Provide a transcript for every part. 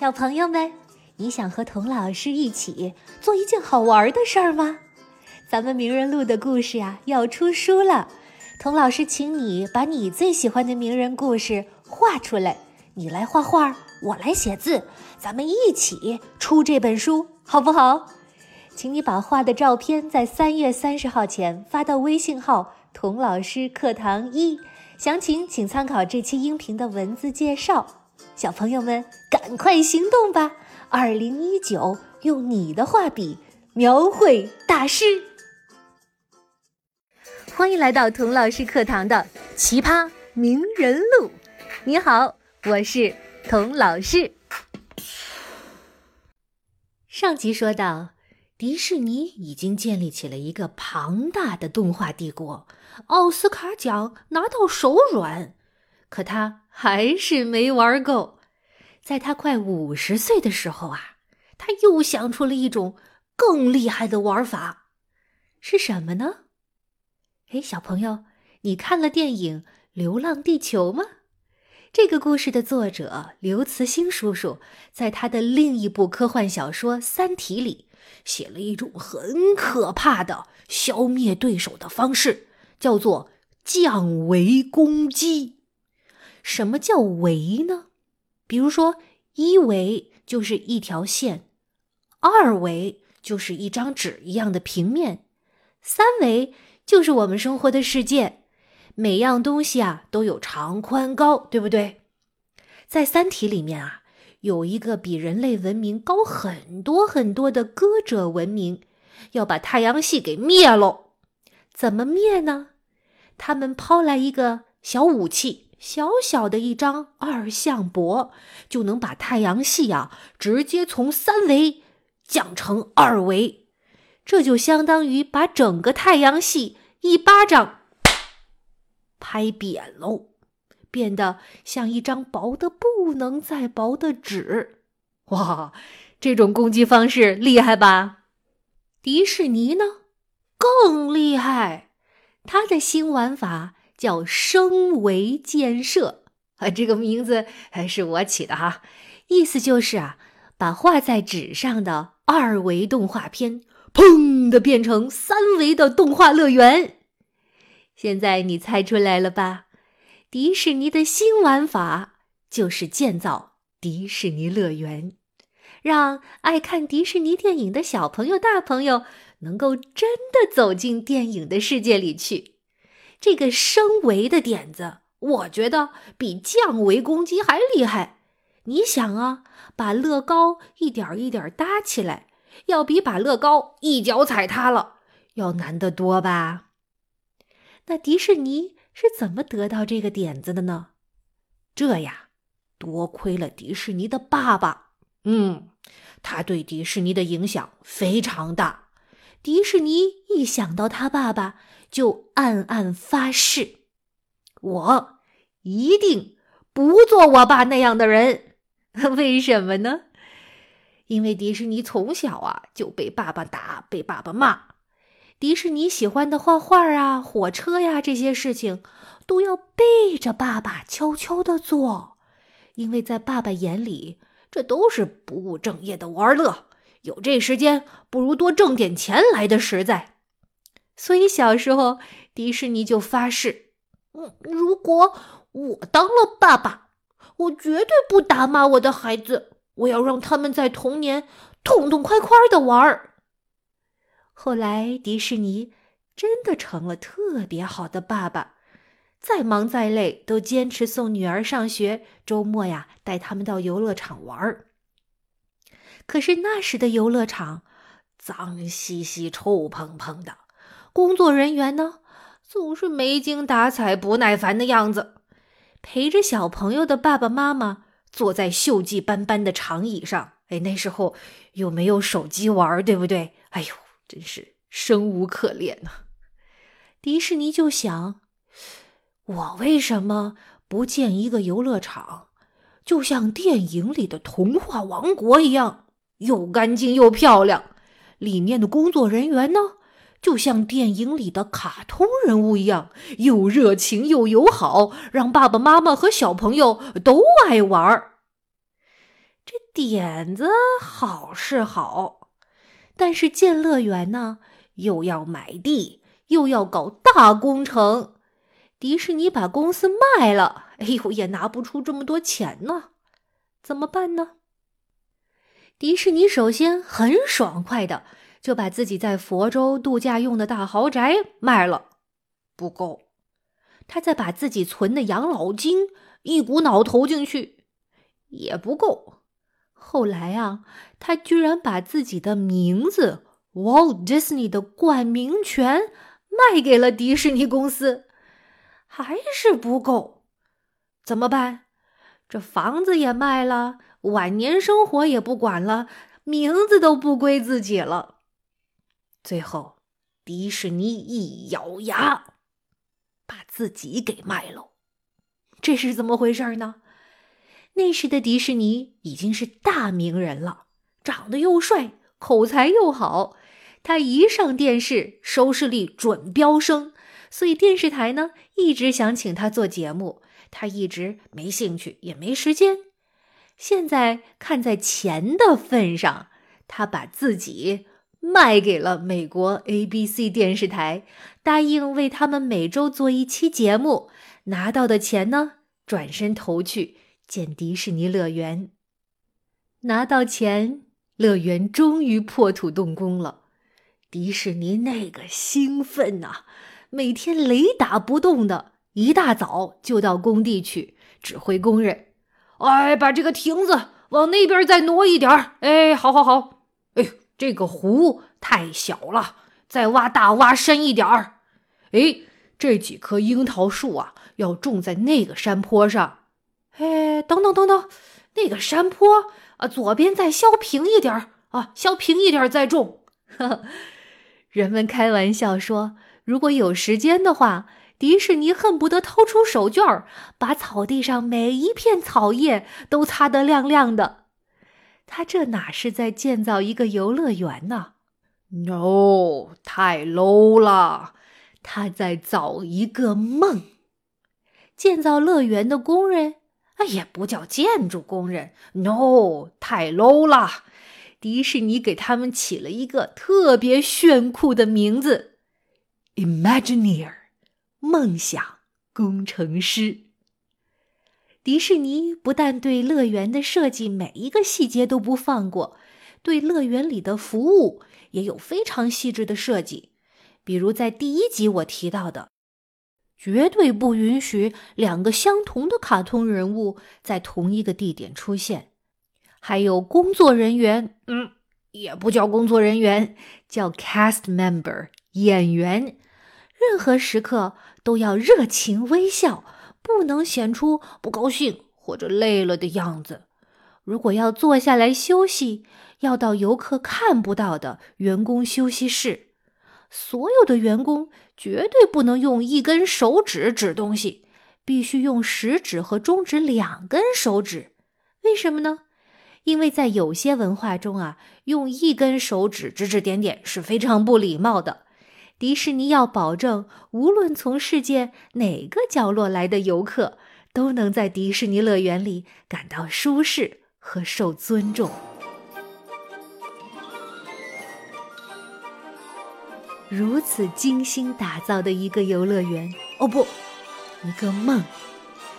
小朋友们，你想和童老师一起做一件好玩的事儿吗？咱们名人录的故事呀要出书了，童老师请你把你最喜欢的名人故事画出来，你来画画，我来写字，咱们一起出这本书，好不好？请你把画的照片在三月三十号前发到微信号“童老师课堂一”，详情请参考这期音频的文字介绍。小朋友们，赶快行动吧！二零一九，用你的画笔描绘大师。欢迎来到童老师课堂的《奇葩名人录》。你好，我是童老师。上集说到，迪士尼已经建立起了一个庞大的动画帝国，奥斯卡奖拿到手软。可他还是没玩够，在他快五十岁的时候啊，他又想出了一种更厉害的玩法，是什么呢？哎，小朋友，你看了电影《流浪地球》吗？这个故事的作者刘慈欣叔叔在他的另一部科幻小说《三体》里写了一种很可怕的消灭对手的方式，叫做降维攻击。什么叫维呢？比如说，一维就是一条线，二维就是一张纸一样的平面，三维就是我们生活的世界。每样东西啊都有长宽高，对不对？在《三体》里面啊，有一个比人类文明高很多很多的歌者文明，要把太阳系给灭喽。怎么灭呢？他们抛来一个小武器。小小的一张二向箔，就能把太阳系啊直接从三维降成二维，这就相当于把整个太阳系一巴掌拍扁喽，变得像一张薄的不能再薄的纸。哇，这种攻击方式厉害吧？迪士尼呢，更厉害，他的新玩法。叫升维建设啊，这个名字还是我起的哈，意思就是啊，把画在纸上的二维动画片，砰的变成三维的动画乐园。现在你猜出来了吧？迪士尼的新玩法就是建造迪士尼乐园，让爱看迪士尼电影的小朋友、大朋友能够真的走进电影的世界里去。这个升维的点子，我觉得比降维攻击还厉害。你想啊，把乐高一点一点搭起来，要比把乐高一脚踩塌了要难得多吧？那迪士尼是怎么得到这个点子的呢？这呀，多亏了迪士尼的爸爸。嗯，他对迪士尼的影响非常大。迪士尼一想到他爸爸，就暗暗发誓：我一定不做我爸那样的人。为什么呢？因为迪士尼从小啊就被爸爸打，被爸爸骂。迪士尼喜欢的画画啊、火车呀这些事情，都要背着爸爸悄悄的做，因为在爸爸眼里，这都是不务正业的玩乐。有这时间，不如多挣点钱来的实在。所以小时候，迪士尼就发誓：嗯，如果我当了爸爸，我绝对不打骂我的孩子，我要让他们在童年痛痛快快的玩儿。后来，迪士尼真的成了特别好的爸爸，再忙再累都坚持送女儿上学，周末呀带他们到游乐场玩儿。可是那时的游乐场脏兮兮、臭蓬蓬的，工作人员呢总是没精打采、不耐烦的样子。陪着小朋友的爸爸妈妈坐在锈迹斑斑的长椅上，哎，那时候又没有手机玩，对不对？哎呦，真是生无可恋呐！迪士尼就想：我为什么不建一个游乐场，就像电影里的童话王国一样？又干净又漂亮，里面的工作人员呢，就像电影里的卡通人物一样，又热情又友好，让爸爸妈妈和小朋友都爱玩儿。这点子好是好，但是建乐园呢，又要买地，又要搞大工程。迪士尼把公司卖了，哎呦，也拿不出这么多钱呢，怎么办呢？迪士尼首先很爽快的就把自己在佛州度假用的大豪宅卖了，不够，他再把自己存的养老金一股脑投进去，也不够。后来啊，他居然把自己的名字 Walt Disney 的冠名权卖给了迪士尼公司，还是不够。怎么办？这房子也卖了，晚年生活也不管了，名字都不归自己了。最后，迪士尼一咬牙，把自己给卖了。这是怎么回事呢？那时的迪士尼已经是大名人了，长得又帅，口才又好。他一上电视，收视率准飙升，所以电视台呢一直想请他做节目，他一直没兴趣，也没时间。现在看在钱的份上，他把自己卖给了美国 ABC 电视台，答应为他们每周做一期节目，拿到的钱呢，转身投去。建迪士尼乐园，拿到钱，乐园终于破土动工了。迪士尼那个兴奋呐，每天雷打不动的，一大早就到工地去指挥工人：“哎，把这个亭子往那边再挪一点儿。哎，好好好。哎，这个湖太小了，再挖大挖深一点儿。哎，这几棵樱桃树啊，要种在那个山坡上。”哎，等等等等，那个山坡啊，左边再削平一点儿啊，削平一点儿再种。人们开玩笑说，如果有时间的话，迪士尼恨不得掏出手绢儿，把草地上每一片草叶都擦得亮亮的。他这哪是在建造一个游乐园呢？No，太 low 了。他在造一个梦。建造乐园的工人。啊也不叫建筑工人，no，太 low 了。迪士尼给他们起了一个特别炫酷的名字：Imagineer，梦想工程师。迪士尼不但对乐园的设计每一个细节都不放过，对乐园里的服务也有非常细致的设计。比如在第一集我提到的。绝对不允许两个相同的卡通人物在同一个地点出现。还有工作人员，嗯，也不叫工作人员，叫 cast member 演员。任何时刻都要热情微笑，不能显出不高兴或者累了的样子。如果要坐下来休息，要到游客看不到的员工休息室。所有的员工绝对不能用一根手指指东西，必须用食指和中指两根手指。为什么呢？因为在有些文化中啊，用一根手指指指点点是非常不礼貌的。迪士尼要保证，无论从世界哪个角落来的游客，都能在迪士尼乐园里感到舒适和受尊重。如此精心打造的一个游乐园，哦不，一个梦，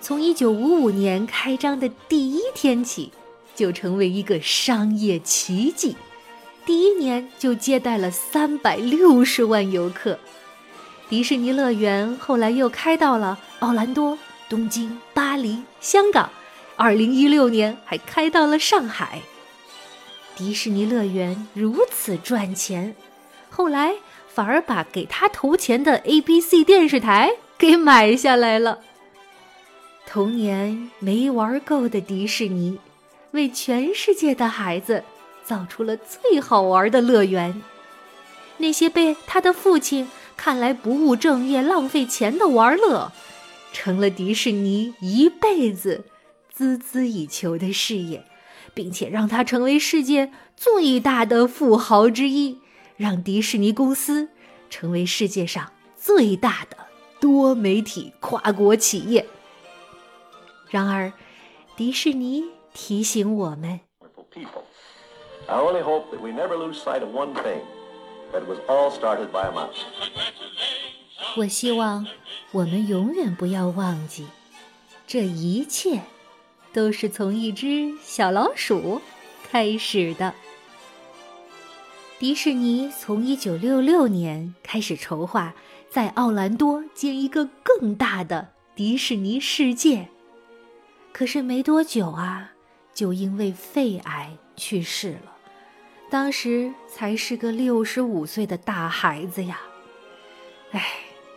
从一九五五年开张的第一天起，就成为一个商业奇迹。第一年就接待了三百六十万游客。迪士尼乐园后来又开到了奥兰多、东京、巴黎、香港，二零一六年还开到了上海。迪士尼乐园如此赚钱，后来。反而把给他投钱的 ABC 电视台给买下来了。童年没玩够的迪士尼，为全世界的孩子造出了最好玩的乐园。那些被他的父亲看来不务正业、浪费钱的玩乐，成了迪士尼一辈子孜孜以求的事业，并且让他成为世界最大的富豪之一。让迪士尼公司成为世界上最大的多媒体跨国企业。然而，迪士尼提醒我们：I only hope that we never lose sight of one thing that was all started by a mouse. 我希望我们永远不要忘记，这一切都是从一只小老鼠开始的。迪士尼从1966年开始筹划在奥兰多建一个更大的迪士尼世界，可是没多久啊，就因为肺癌去世了。当时才是个六十五岁的大孩子呀！哎，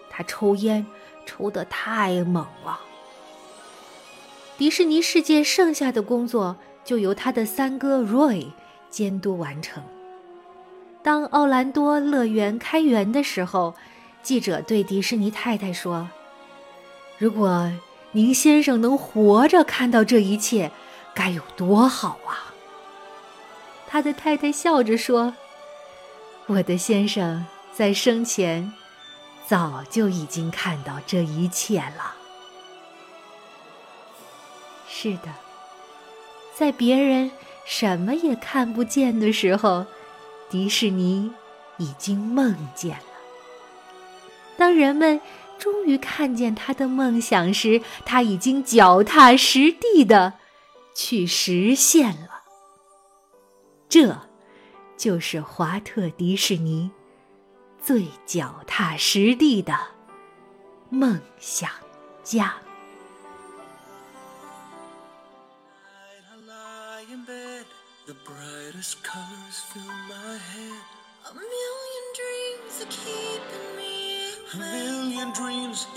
他抽烟抽得太猛了。迪士尼世界剩下的工作就由他的三哥 Roy 监督完成。当奥兰多乐园开园的时候，记者对迪士尼太太说：“如果您先生能活着看到这一切，该有多好啊！”他的太太笑着说：“我的先生在生前早就已经看到这一切了。”是的，在别人什么也看不见的时候。迪士尼已经梦见了。当人们终于看见他的梦想时，他已经脚踏实地的去实现了。这，就是华特迪士尼最脚踏实地的梦想家。The brightest colors fill my head. A million dreams. A million dreams,